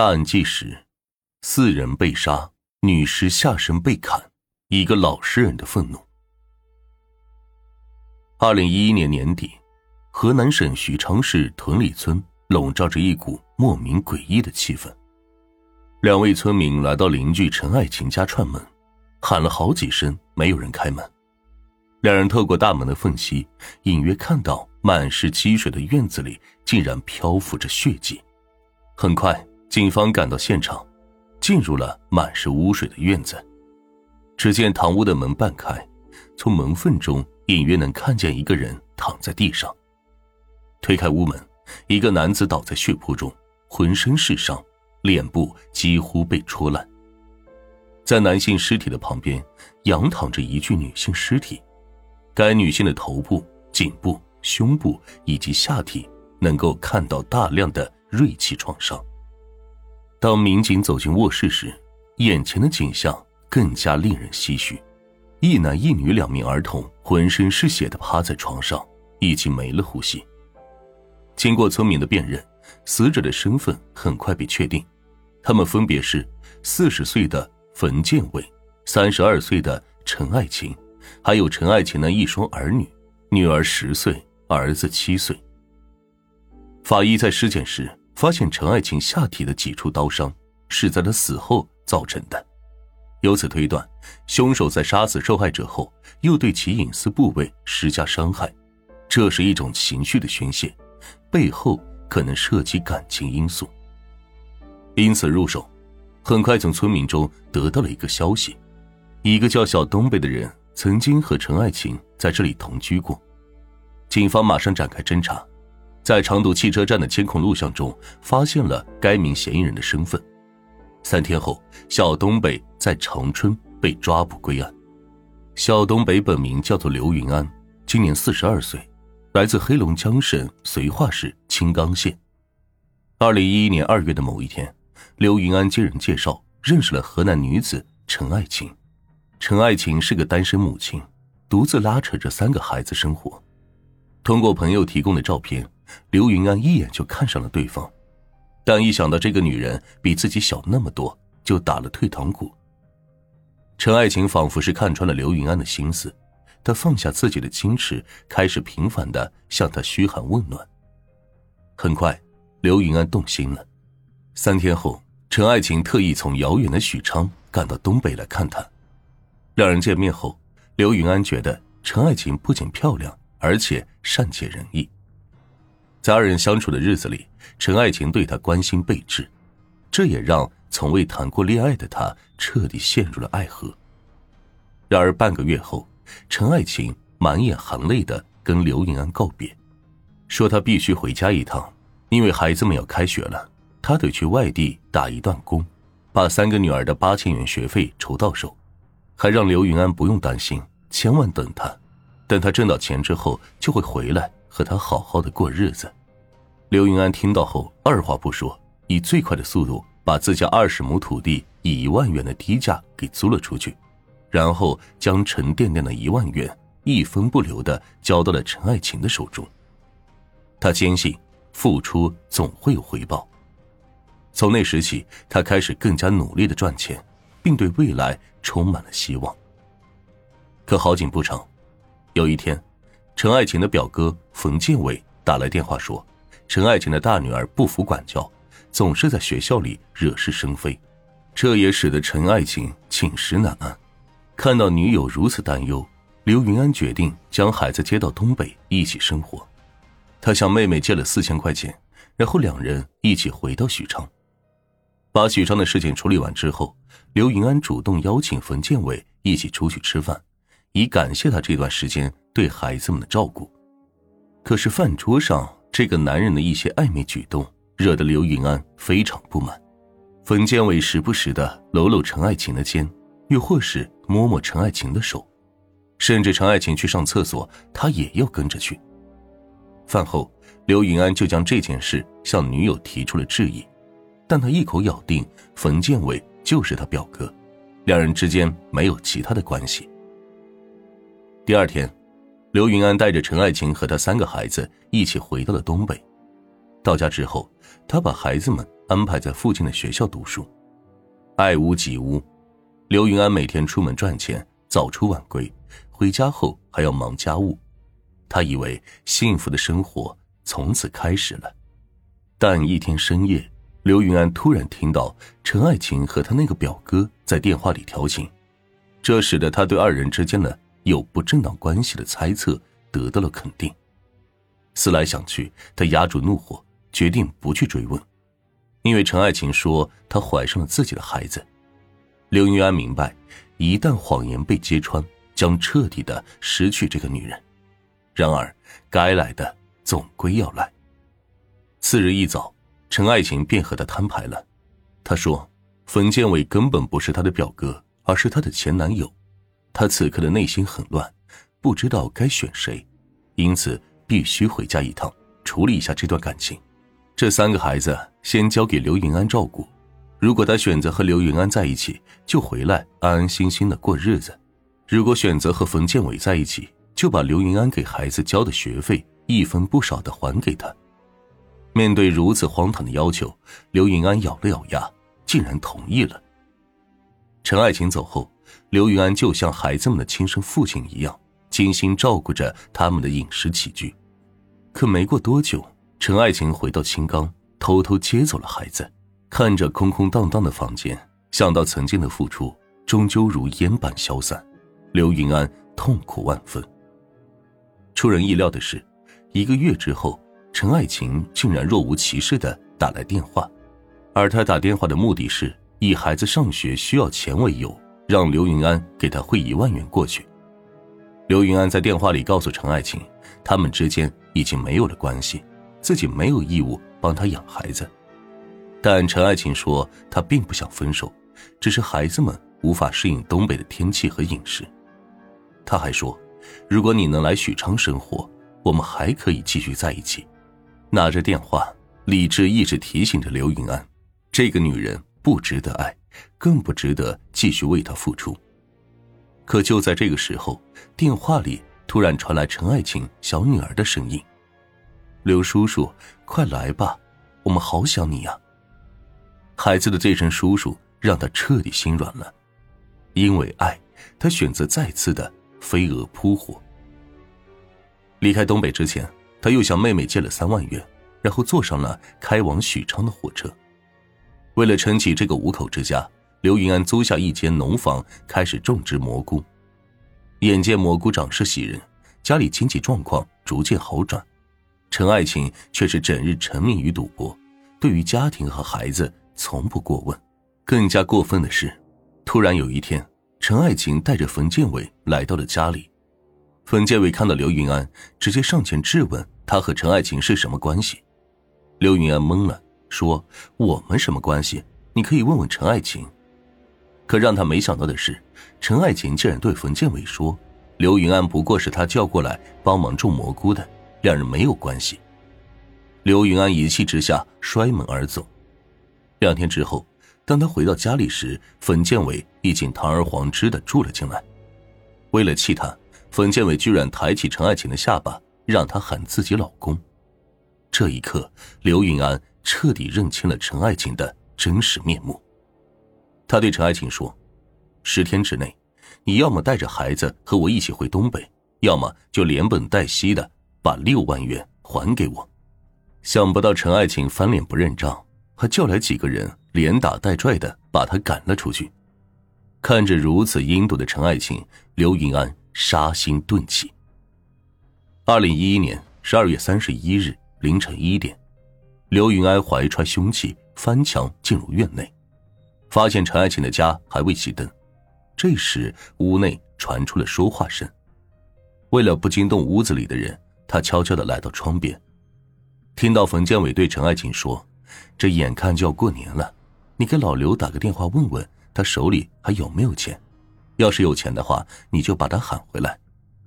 大案纪实：四人被杀，女尸下身被砍，一个老实人的愤怒。二零一一年年底，河南省许昌市屯里村笼罩着一股莫名诡异的气氛。两位村民来到邻居陈爱琴家串门，喊了好几声，没有人开门。两人透过大门的缝隙，隐约看到满是积水的院子里竟然漂浮着血迹。很快，警方赶到现场，进入了满是污水的院子。只见堂屋的门半开，从门缝中隐约能看见一个人躺在地上。推开屋门，一个男子倒在血泊中，浑身是伤，脸部几乎被戳烂。在男性尸体的旁边，仰躺着一具女性尸体。该女性的头部、颈部、胸部以及下体能够看到大量的锐器创伤。当民警走进卧室时，眼前的景象更加令人唏嘘：一男一女两名儿童浑身是血的趴在床上，已经没了呼吸。经过村民的辨认，死者的身份很快被确定，他们分别是四十岁的冯建伟、三十二岁的陈爱琴。还有陈爱琴的一双儿女，女儿十岁，儿子七岁。法医在尸检时发现陈爱琴下体的几处刀伤是在她死后造成的，由此推断，凶手在杀死受害者后又对其隐私部位施加伤害，这是一种情绪的宣泄，背后可能涉及感情因素。因此入手，很快从村民中得到了一个消息，一个叫小东北的人。曾经和陈爱琴在这里同居过，警方马上展开侦查，在长途汽车站的监控录像中发现了该名嫌疑人的身份。三天后，小东北在长春被抓捕归案。小东北本名叫做刘云安，今年四十二岁，来自黑龙江省绥化市青冈县。二零一一年二月的某一天，刘云安经人介绍认识了河南女子陈爱琴。陈爱琴是个单身母亲，独自拉扯着三个孩子生活。通过朋友提供的照片，刘云安一眼就看上了对方，但一想到这个女人比自己小那么多，就打了退堂鼓。陈爱琴仿佛是看穿了刘云安的心思，她放下自己的矜持，开始频繁的向他嘘寒问暖。很快，刘云安动心了。三天后，陈爱琴特意从遥远的许昌赶到东北来看他。两人见面后，刘云安觉得陈爱琴不仅漂亮，而且善解人意。在二人相处的日子里，陈爱琴对他关心备至，这也让从未谈过恋爱的他彻底陷入了爱河。然而半个月后，陈爱琴满眼含泪的跟刘云安告别，说他必须回家一趟，因为孩子们要开学了，他得去外地打一段工，把三个女儿的八千元学费筹到手。还让刘云安不用担心，千万等他，等他挣到钱之后就会回来和他好好的过日子。刘云安听到后，二话不说，以最快的速度把自家二十亩土地以一万元的低价给租了出去，然后将沉甸甸的一万元一分不留的交到了陈爱琴的手中。他坚信，付出总会有回报。从那时起，他开始更加努力的赚钱。并对未来充满了希望。可好景不长，有一天，陈爱琴的表哥冯建伟打来电话说，陈爱琴的大女儿不服管教，总是在学校里惹是生非，这也使得陈爱琴寝食难安。看到女友如此担忧，刘云安决定将孩子接到东北一起生活。他向妹妹借了四千块钱，然后两人一起回到许昌。把许昌的事情处理完之后，刘云安主动邀请冯建伟一起出去吃饭，以感谢他这段时间对孩子们的照顾。可是饭桌上这个男人的一些暧昧举动，惹得刘云安非常不满。冯建伟时不时的搂搂陈爱琴的肩，又或是摸摸陈爱琴的手，甚至陈爱琴去上厕所，他也要跟着去。饭后，刘云安就将这件事向女友提出了质疑。但他一口咬定冯建伟就是他表哥，两人之间没有其他的关系。第二天，刘云安带着陈爱琴和他三个孩子一起回到了东北。到家之后，他把孩子们安排在附近的学校读书。爱屋及乌，刘云安每天出门赚钱，早出晚归，回家后还要忙家务。他以为幸福的生活从此开始了，但一天深夜，刘云安突然听到陈爱琴和他那个表哥在电话里调情，这使得他对二人之间的有不正当关系的猜测得到了肯定。思来想去，他压住怒火，决定不去追问，因为陈爱琴说她怀上了自己的孩子。刘云安明白，一旦谎言被揭穿，将彻底的失去这个女人。然而，该来的总归要来。次日一早，陈爱琴便和他摊牌了。他说：“冯建伟根本不是他的表哥，而是他的前男友。他此刻的内心很乱，不知道该选谁，因此。”必须回家一趟，处理一下这段感情。这三个孩子先交给刘云安照顾。如果他选择和刘云安在一起，就回来安安心心的过日子；如果选择和冯建伟在一起，就把刘云安给孩子交的学费一分不少的还给他。面对如此荒唐的要求，刘云安咬了咬牙，竟然同意了。陈爱琴走后，刘云安就像孩子们的亲生父亲一样，精心照顾着他们的饮食起居。可没过多久，陈爱琴回到青冈，偷偷接走了孩子。看着空空荡荡的房间，想到曾经的付出终究如烟般消散，刘云安痛苦万分。出人意料的是，一个月之后，陈爱琴竟然若无其事的打来电话，而她打电话的目的是以孩子上学需要钱为由，让刘云安给他汇一万元过去。刘云安在电话里告诉陈爱琴。他们之间已经没有了关系，自己没有义务帮他养孩子。但陈爱琴说，她并不想分手，只是孩子们无法适应东北的天气和饮食。他还说，如果你能来许昌生活，我们还可以继续在一起。拿着电话，李志一直提醒着刘云安，这个女人不值得爱，更不值得继续为他付出。可就在这个时候，电话里。突然传来陈爱琴小女儿的声音：“刘叔叔，快来吧，我们好想你呀。”孩子的这声“叔叔”让他彻底心软了，因为爱，他选择再次的飞蛾扑火。离开东北之前，他又向妹妹借了三万元，然后坐上了开往许昌的火车。为了撑起这个五口之家，刘云安租下一间农房，开始种植蘑菇。眼见蘑菇长势喜人，家里经济状况逐渐好转，陈爱琴却是整日沉迷于赌博，对于家庭和孩子从不过问。更加过分的是，突然有一天，陈爱琴带着冯建伟来到了家里。冯建伟看到刘云安，直接上前质问他和陈爱琴是什么关系。刘云安懵了，说：“我们什么关系？你可以问问陈爱琴。”可让他没想到的是，陈爱琴竟然对冯建伟说：“刘云安不过是他叫过来帮忙种蘑菇的，两人没有关系。”刘云安一气之下摔门而走。两天之后，当他回到家里时，冯建伟已经堂而皇之的住了进来。为了气他，冯建伟居然抬起陈爱琴的下巴，让他喊自己老公。这一刻，刘云安彻底认清了陈爱琴的真实面目。他对陈爱琴说：“十天之内，你要么带着孩子和我一起回东北，要么就连本带息的把六万元还给我。”想不到陈爱琴翻脸不认账，还叫来几个人连打带拽的把他赶了出去。看着如此阴毒的陈爱琴，刘云安杀心顿起。二零一一年十二月三十一日凌晨一点，刘云安怀揣凶器翻墙进入院内。发现陈爱琴的家还未熄灯，这时屋内传出了说话声。为了不惊动屋子里的人，他悄悄的来到窗边，听到冯建伟对陈爱琴说：“这眼看就要过年了，你给老刘打个电话问问他手里还有没有钱，要是有钱的话，你就把他喊回来，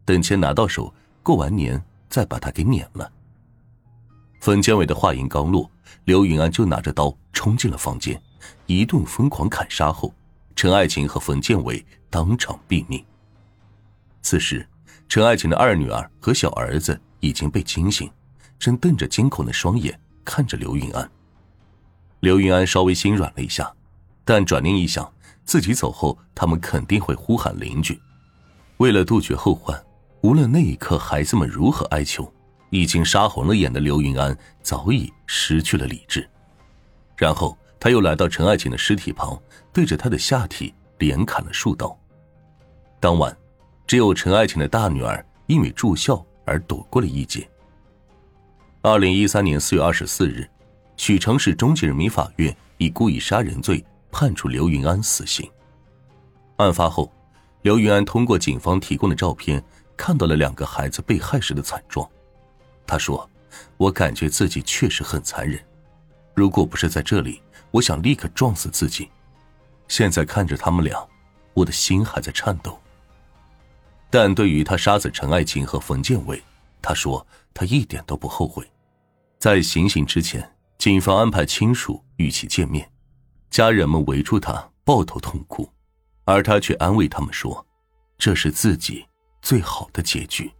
等钱拿到手，过完年再把他给撵了。”冯建伟的话音刚落，刘云安就拿着刀冲进了房间。一顿疯狂砍杀后，陈爱琴和冯建伟当场毙命。此时，陈爱琴的二女儿和小儿子已经被惊醒，正瞪着惊恐的双眼看着刘云安。刘云安稍微心软了一下，但转念一想，自己走后他们肯定会呼喊邻居。为了杜绝后患，无论那一刻孩子们如何哀求，已经杀红了眼的刘云安早已失去了理智。然后他又来到陈爱琴的尸体旁，对着她的下体连砍了数刀。当晚，只有陈爱琴的大女儿因为住校而躲过了一劫。二零一三年四月二十四日，许城市中级人民法院以故意杀人罪判处刘云安死刑。案发后，刘云安通过警方提供的照片，看到了两个孩子被害时的惨状。他说：“我感觉自己确实很残忍，如果不是在这里，我想立刻撞死自己。现在看着他们俩，我的心还在颤抖。”但对于他杀死陈爱琴和冯建伟，他说他一点都不后悔。在行刑之前，警方安排亲属与其见面，家人们围住他抱头痛哭，而他却安慰他们说：“这是自己最好的结局。”